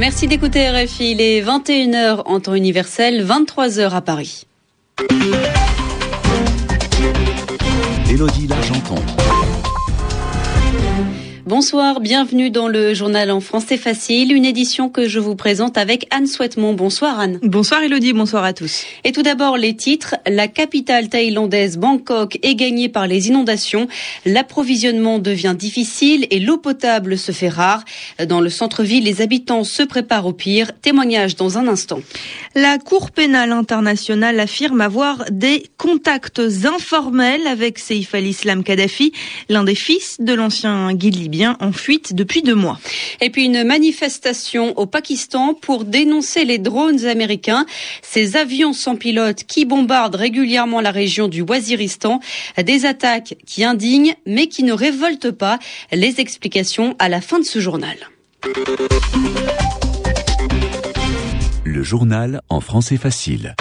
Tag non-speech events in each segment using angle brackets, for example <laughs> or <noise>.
Merci d'écouter RFI. Il est 21h en temps universel, 23h à Paris. Élodie Largenton. Bonsoir, bienvenue dans le journal en français facile, une édition que je vous présente avec Anne Souhaitemont. Bonsoir Anne. Bonsoir Elodie, bonsoir à tous. Et tout d'abord les titres. La capitale thaïlandaise Bangkok est gagnée par les inondations. L'approvisionnement devient difficile et l'eau potable se fait rare. Dans le centre-ville, les habitants se préparent au pire. Témoignage dans un instant. La Cour pénale internationale affirme avoir des contacts informels avec Saif al-Islam Kadhafi, l'un des fils de l'ancien guide libyen en fuite depuis deux mois. Et puis une manifestation au Pakistan pour dénoncer les drones américains, ces avions sans pilote qui bombardent régulièrement la région du Waziristan, des attaques qui indignent mais qui ne révoltent pas. Les explications à la fin de ce journal. Le journal en français facile.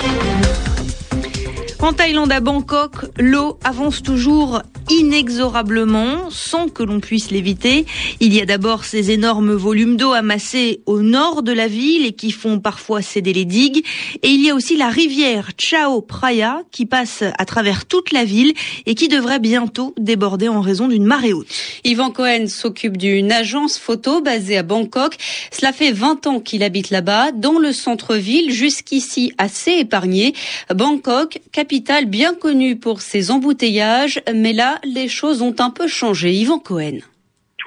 En Thaïlande, à Bangkok, l'eau avance toujours inexorablement sans que l'on puisse l'éviter. Il y a d'abord ces énormes volumes d'eau amassés au nord de la ville et qui font parfois céder les digues. Et il y a aussi la rivière Chao Phraya qui passe à travers toute la ville et qui devrait bientôt déborder en raison d'une marée haute. Yvan Cohen s'occupe d'une agence photo basée à Bangkok. Cela fait 20 ans qu'il habite là-bas, dans le centre-ville, jusqu'ici assez épargné. Bangkok, capitale bien connue pour ses embouteillages, mais là, les choses ont un peu changé. Yvan Cohen.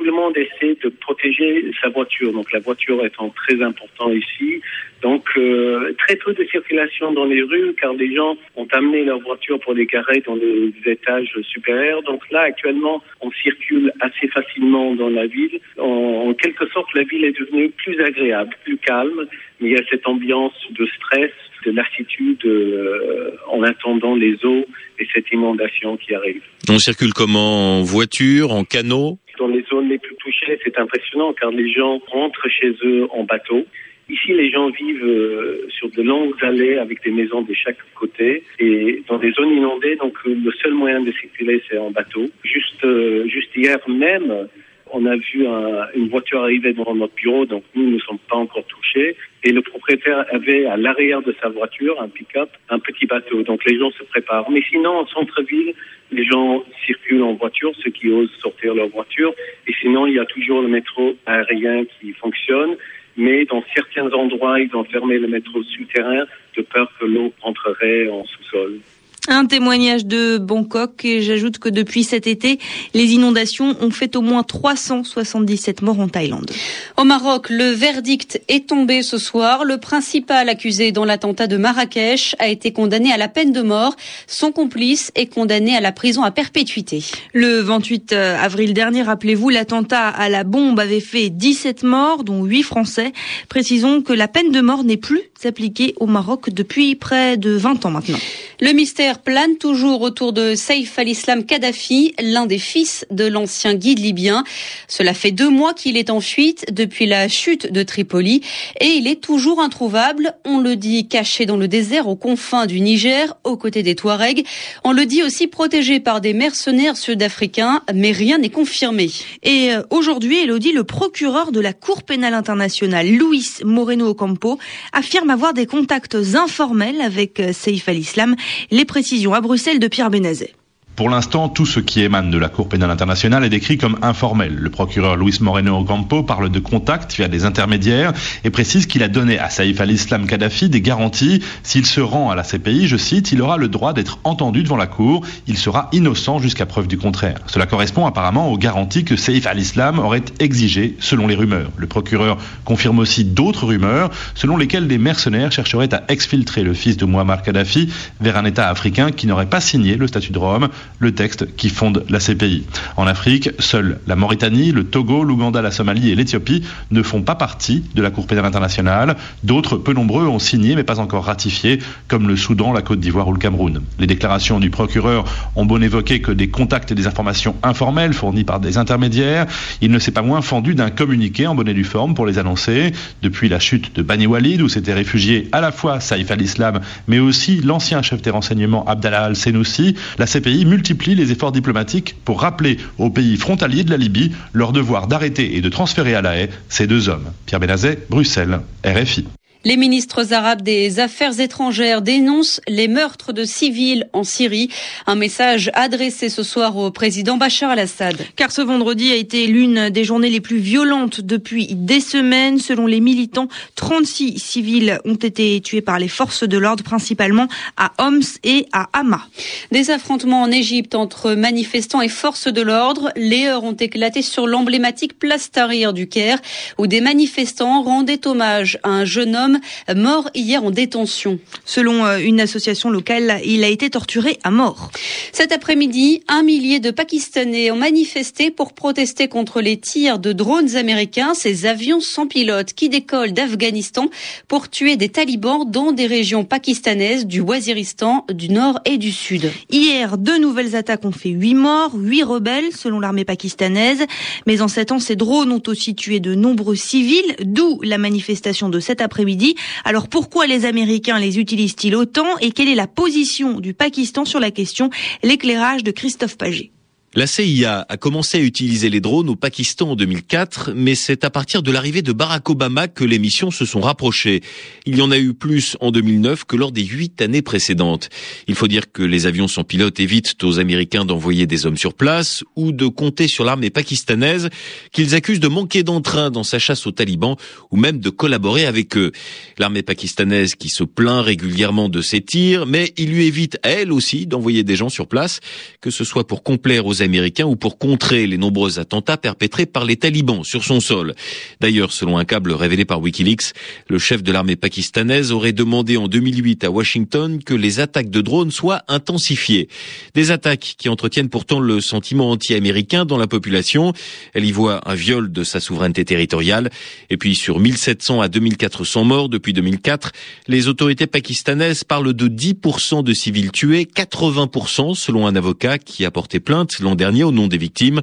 Tout le monde essaie de protéger sa voiture, donc la voiture étant très important ici. Donc euh, très peu de circulation dans les rues car les gens ont amené leur voiture pour les garer dans les étages supérieurs. Donc là actuellement on circule assez facilement dans la ville. En, en quelque sorte la ville est devenue plus agréable, plus calme, mais il y a cette ambiance de stress de lassitude euh, en attendant les eaux et cette inondation qui arrive. On circule comment? En voiture, en canot? Dans les zones les plus touchées, c'est impressionnant car les gens rentrent chez eux en bateau. Ici, les gens vivent euh, sur de longues allées avec des maisons de chaque côté et dans des zones inondées. Donc, euh, le seul moyen de circuler, c'est en bateau. Juste, euh, juste hier même, on a vu un, une voiture arriver devant notre bureau, donc nous ne sommes pas encore touchés. Et le propriétaire avait à l'arrière de sa voiture, un pick-up, un petit bateau. Donc les gens se préparent. Mais sinon, en centre-ville, les gens circulent en voiture, ceux qui osent sortir leur voiture. Et sinon, il y a toujours le métro aérien qui fonctionne. Mais dans certains endroits, ils ont fermé le métro souterrain de peur que l'eau entrerait en sous-sol. Un témoignage de Bangkok et j'ajoute que depuis cet été, les inondations ont fait au moins 377 morts en Thaïlande. Au Maroc, le verdict est tombé ce soir. Le principal accusé dans l'attentat de Marrakech a été condamné à la peine de mort. Son complice est condamné à la prison à perpétuité. Le 28 avril dernier, rappelez-vous, l'attentat à la bombe avait fait 17 morts, dont 8 Français. Précisons que la peine de mort n'est plus appliquée au Maroc depuis près de 20 ans maintenant. Le mystère plane toujours autour de Saif al-Islam Kadhafi, l'un des fils de l'ancien guide libyen. Cela fait deux mois qu'il est en fuite depuis la chute de Tripoli et il est toujours introuvable. On le dit caché dans le désert aux confins du Niger, aux côtés des Touaregs. On le dit aussi protégé par des mercenaires sud-africains, mais rien n'est confirmé. Et aujourd'hui, Elodie, le procureur de la Cour pénale internationale, Luis Moreno Ocampo, affirme avoir des contacts informels avec Saif al-Islam. Les précisions à Bruxelles de Pierre Benazet. Pour l'instant, tout ce qui émane de la Cour pénale internationale est décrit comme informel. Le procureur Luis Moreno Ocampo parle de contacts via des intermédiaires et précise qu'il a donné à Saïf al-Islam Kadhafi des garanties. S'il se rend à la CPI, je cite, il aura le droit d'être entendu devant la Cour. Il sera innocent jusqu'à preuve du contraire. Cela correspond apparemment aux garanties que Saïf al-Islam aurait exigées selon les rumeurs. Le procureur confirme aussi d'autres rumeurs selon lesquelles des mercenaires chercheraient à exfiltrer le fils de Muammar Kadhafi vers un État africain qui n'aurait pas signé le statut de Rome le texte qui fonde la CPI. En Afrique, seuls la Mauritanie, le Togo, l'Ouganda, la Somalie et l'Éthiopie ne font pas partie de la Cour pénale internationale. D'autres, peu nombreux, ont signé mais pas encore ratifié, comme le Soudan, la Côte d'Ivoire ou le Cameroun. Les déclarations du procureur ont bon évoquer que des contacts et des informations informelles fournies par des intermédiaires. Il ne s'est pas moins fendu d'un communiqué en bonne et due forme pour les annoncer. Depuis la chute de Bani Walid, où s'était réfugié à la fois Saïf al-Islam, mais aussi l'ancien chef des renseignements Abdallah al-Senoussi, la CPI multiplie les efforts diplomatiques pour rappeler aux pays frontaliers de la Libye leur devoir d'arrêter et de transférer à la haie ces deux hommes. Pierre Benazet, Bruxelles, RFI. Les ministres arabes des Affaires étrangères dénoncent les meurtres de civils en Syrie. Un message adressé ce soir au président Bachar al-Assad. Car ce vendredi a été l'une des journées les plus violentes depuis des semaines. Selon les militants, 36 civils ont été tués par les forces de l'ordre, principalement à Homs et à Hama. Des affrontements en Égypte entre manifestants et forces de l'ordre. Les heures ont éclaté sur l'emblématique place Tahrir du Caire, où des manifestants rendaient hommage à un jeune homme mort hier en détention. Selon euh, une association locale, il a été torturé à mort. Cet après-midi, un millier de Pakistanais ont manifesté pour protester contre les tirs de drones américains, ces avions sans pilote qui décollent d'Afghanistan pour tuer des talibans dans des régions pakistanaises du Waziristan, du Nord et du Sud. Hier, deux nouvelles attaques ont fait huit morts, huit rebelles selon l'armée pakistanaise. Mais en sept ans, ces drones ont aussi tué de nombreux civils, d'où la manifestation de cet après-midi alors pourquoi les Américains les utilisent-ils autant et quelle est la position du Pakistan sur la question? L'éclairage de Christophe Paget. La CIA a commencé à utiliser les drones au Pakistan en 2004, mais c'est à partir de l'arrivée de Barack Obama que les missions se sont rapprochées. Il y en a eu plus en 2009 que lors des huit années précédentes. Il faut dire que les avions sans pilote évitent aux Américains d'envoyer des hommes sur place ou de compter sur l'armée pakistanaise qu'ils accusent de manquer d'entrain dans sa chasse aux talibans ou même de collaborer avec eux. L'armée pakistanaise qui se plaint régulièrement de ces tirs, mais il lui évite elle aussi d'envoyer des gens sur place, que ce soit pour complaire aux américains ou pour contrer les nombreux attentats perpétrés par les talibans sur son sol. D'ailleurs, selon un câble révélé par Wikileaks, le chef de l'armée pakistanaise aurait demandé en 2008 à Washington que les attaques de drones soient intensifiées. Des attaques qui entretiennent pourtant le sentiment anti-américain dans la population. Elle y voit un viol de sa souveraineté territoriale. Et puis sur 1700 à 2400 morts depuis 2004, les autorités pakistanaises parlent de 10% de civils tués, 80% selon un avocat qui a porté plainte dernier au nom des victimes.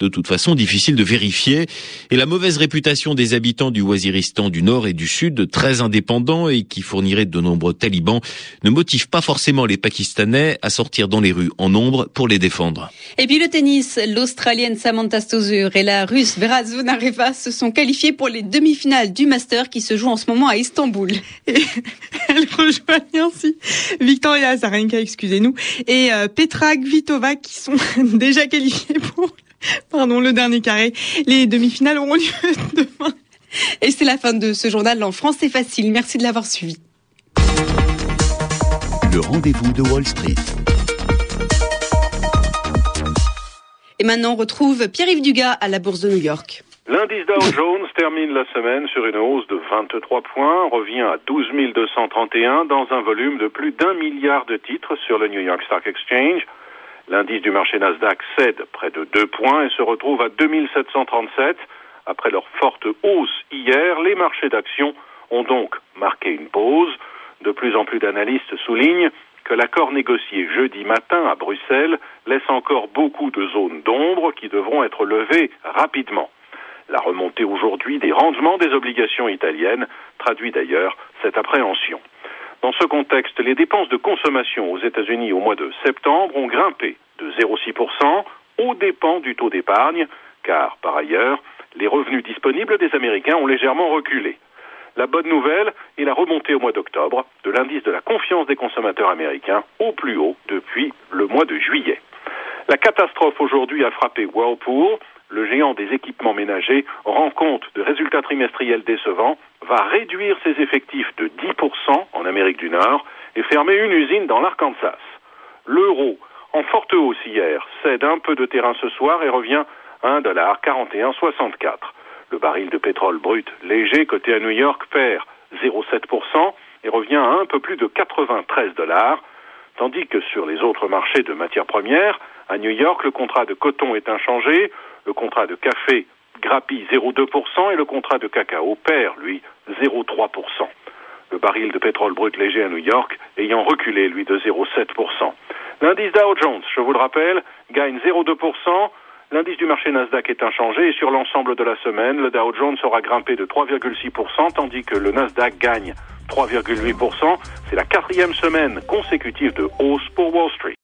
De toute façon, difficile de vérifier. Et la mauvaise réputation des habitants du Waziristan du Nord et du Sud, très indépendants et qui fourniraient de nombreux talibans, ne motive pas forcément les Pakistanais à sortir dans les rues en nombre pour les défendre. Et puis le tennis, l'Australienne Samantha Stosur et la Russe Vera Zvonareva se sont qualifiées pour les demi-finales du Master qui se joue en ce moment à Istanbul. <laughs> Elles rejoignent ainsi Victoria Azarenka, excusez-nous, et euh, Petra Kvitova qui sont <laughs> déjà qualifiés pour pardon, le dernier carré. Les demi-finales auront lieu <laughs> demain. Et c'est la fin de ce journal en France, c'est facile. Merci de l'avoir suivi. Le rendez-vous de Wall Street. Et maintenant, on retrouve Pierre-Yves Dugas à la Bourse de New York. L'indice Dow Jones termine la semaine sur une hausse de 23 points, revient à 12 231 dans un volume de plus d'un milliard de titres sur le New York Stock Exchange. L'indice du marché Nasdaq cède près de 2 points et se retrouve à 2737. Après leur forte hausse hier, les marchés d'actions ont donc marqué une pause. De plus en plus d'analystes soulignent que l'accord négocié jeudi matin à Bruxelles laisse encore beaucoup de zones d'ombre qui devront être levées rapidement. La remontée aujourd'hui des rendements des obligations italiennes traduit d'ailleurs cette appréhension. Dans ce contexte, les dépenses de consommation aux États-Unis au mois de septembre ont grimpé de 0,6% aux dépens du taux d'épargne, car par ailleurs, les revenus disponibles des Américains ont légèrement reculé. La bonne nouvelle est la remontée au mois d'octobre de l'indice de la confiance des consommateurs américains au plus haut depuis le mois de juillet. La catastrophe aujourd'hui a frappé Whirlpool, le géant des équipements ménagers rend compte de résultats trimestriels décevants, va réduire ses effectifs de 10% en Amérique du Nord et fermer une usine dans l'Arkansas. L'euro, en forte hausse hier, cède un peu de terrain ce soir et revient à 1,4164. Le baril de pétrole brut léger coté à New York perd 0,7% et revient à un peu plus de 93 dollars, tandis que sur les autres marchés de matières premières, à New York, le contrat de coton est inchangé, le contrat de café grappille 0,2% et le contrat de cacao perd, lui, 0,3%. Le baril de pétrole brut léger à New York ayant reculé, lui, de 0,7%. L'indice Dow Jones, je vous le rappelle, gagne 0,2%. L'indice du marché Nasdaq est inchangé et sur l'ensemble de la semaine, le Dow Jones aura grimpé de 3,6% tandis que le Nasdaq gagne 3,8%. C'est la quatrième semaine consécutive de hausse pour Wall Street.